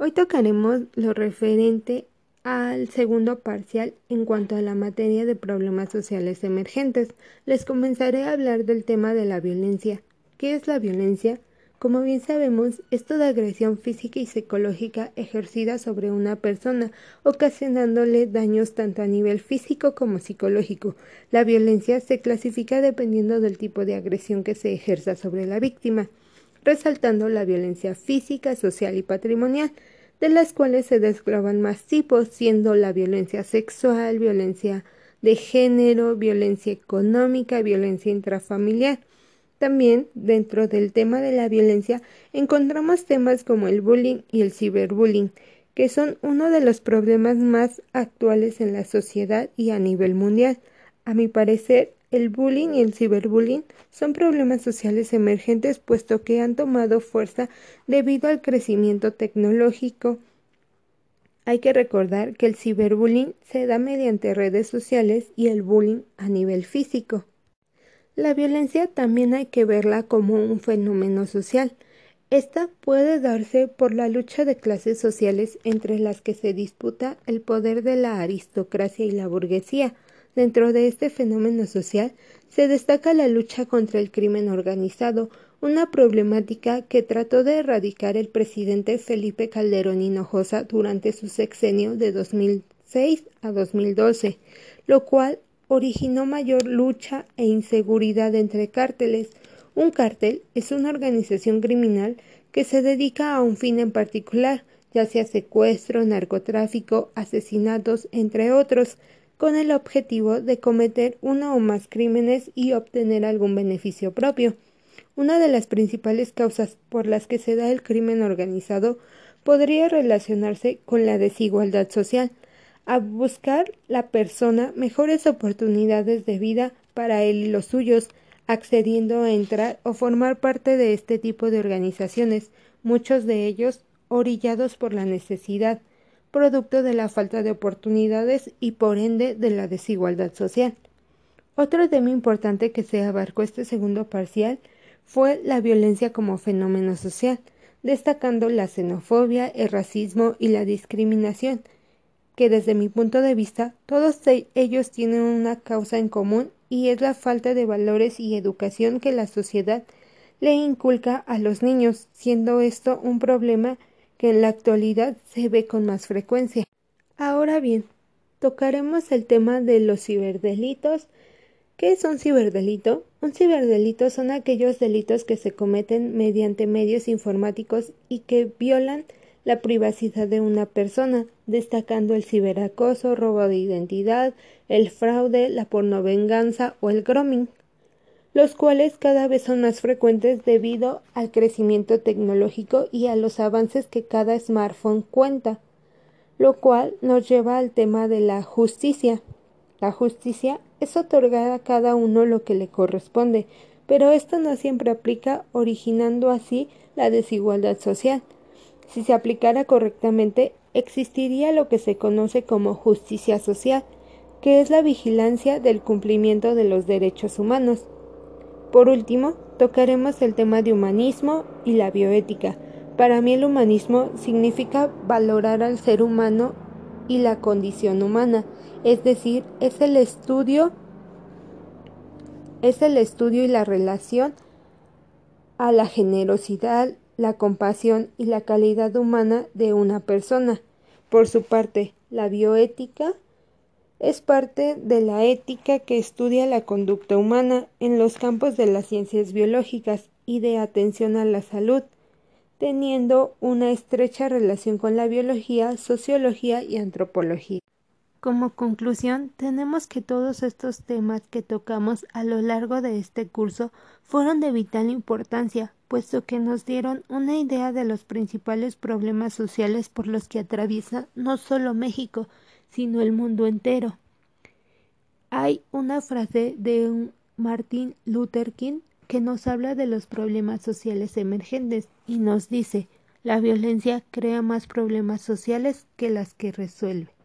Hoy tocaremos lo referente al segundo parcial en cuanto a la materia de problemas sociales emergentes. Les comenzaré a hablar del tema de la violencia. ¿Qué es la violencia? Como bien sabemos, es toda agresión física y psicológica ejercida sobre una persona, ocasionándole daños tanto a nivel físico como psicológico. La violencia se clasifica dependiendo del tipo de agresión que se ejerza sobre la víctima, resaltando la violencia física, social y patrimonial, de las cuales se desgloban más tipos, siendo la violencia sexual, violencia de género, violencia económica, violencia intrafamiliar. También dentro del tema de la violencia encontramos temas como el bullying y el ciberbullying, que son uno de los problemas más actuales en la sociedad y a nivel mundial. A mi parecer, el bullying y el ciberbullying son problemas sociales emergentes puesto que han tomado fuerza debido al crecimiento tecnológico. Hay que recordar que el ciberbullying se da mediante redes sociales y el bullying a nivel físico. La violencia también hay que verla como un fenómeno social. Esta puede darse por la lucha de clases sociales entre las que se disputa el poder de la aristocracia y la burguesía. Dentro de este fenómeno social se destaca la lucha contra el crimen organizado, una problemática que trató de erradicar el presidente Felipe Calderón Hinojosa durante su sexenio de 2006 a 2012, lo cual originó mayor lucha e inseguridad entre cárteles. Un cártel es una organización criminal que se dedica a un fin en particular, ya sea secuestro, narcotráfico, asesinatos, entre otros, con el objetivo de cometer uno o más crímenes y obtener algún beneficio propio. Una de las principales causas por las que se da el crimen organizado podría relacionarse con la desigualdad social, a buscar la persona mejores oportunidades de vida para él y los suyos, accediendo a entrar o formar parte de este tipo de organizaciones, muchos de ellos orillados por la necesidad, producto de la falta de oportunidades y por ende de la desigualdad social. Otro tema importante que se abarcó este segundo parcial fue la violencia como fenómeno social, destacando la xenofobia, el racismo y la discriminación, que desde mi punto de vista todos e-, ellos tienen una causa en común y es la falta de valores y educación que la sociedad le inculca a los niños, siendo esto un problema que en la actualidad se ve con más frecuencia. Ahora bien, tocaremos el tema de los ciberdelitos. ¿Qué es un ciberdelito? Un ciberdelito son aquellos delitos que se cometen mediante medios informáticos y que violan la privacidad de una persona, destacando el ciberacoso, robo de identidad, el fraude, la pornovenganza o el grooming, los cuales cada vez son más frecuentes debido al crecimiento tecnológico y a los avances que cada smartphone cuenta, lo cual nos lleva al tema de la justicia. La justicia es otorgar a cada uno lo que le corresponde, pero esto no siempre aplica, originando así la desigualdad social. Si se aplicara correctamente, existiría lo que se conoce como justicia social, que es la vigilancia del cumplimiento de los derechos humanos. Por último, tocaremos el tema de humanismo y la bioética. Para mí el humanismo significa valorar al ser humano y la condición humana, es decir, es el estudio es el estudio y la relación a la generosidad, la compasión y la calidad humana de una persona. Por su parte, la bioética es parte de la ética que estudia la conducta humana en los campos de las ciencias biológicas y de atención a la salud, teniendo una estrecha relación con la biología, sociología y antropología. Como conclusión, tenemos que todos estos temas que tocamos a lo largo de este curso fueron de vital importancia, puesto que nos dieron una idea de los principales problemas sociales por los que atraviesa no solo México, sino el mundo entero. Hay una frase de un Martin Luther King que nos habla de los problemas sociales emergentes y nos dice la violencia crea más problemas sociales que las que resuelve.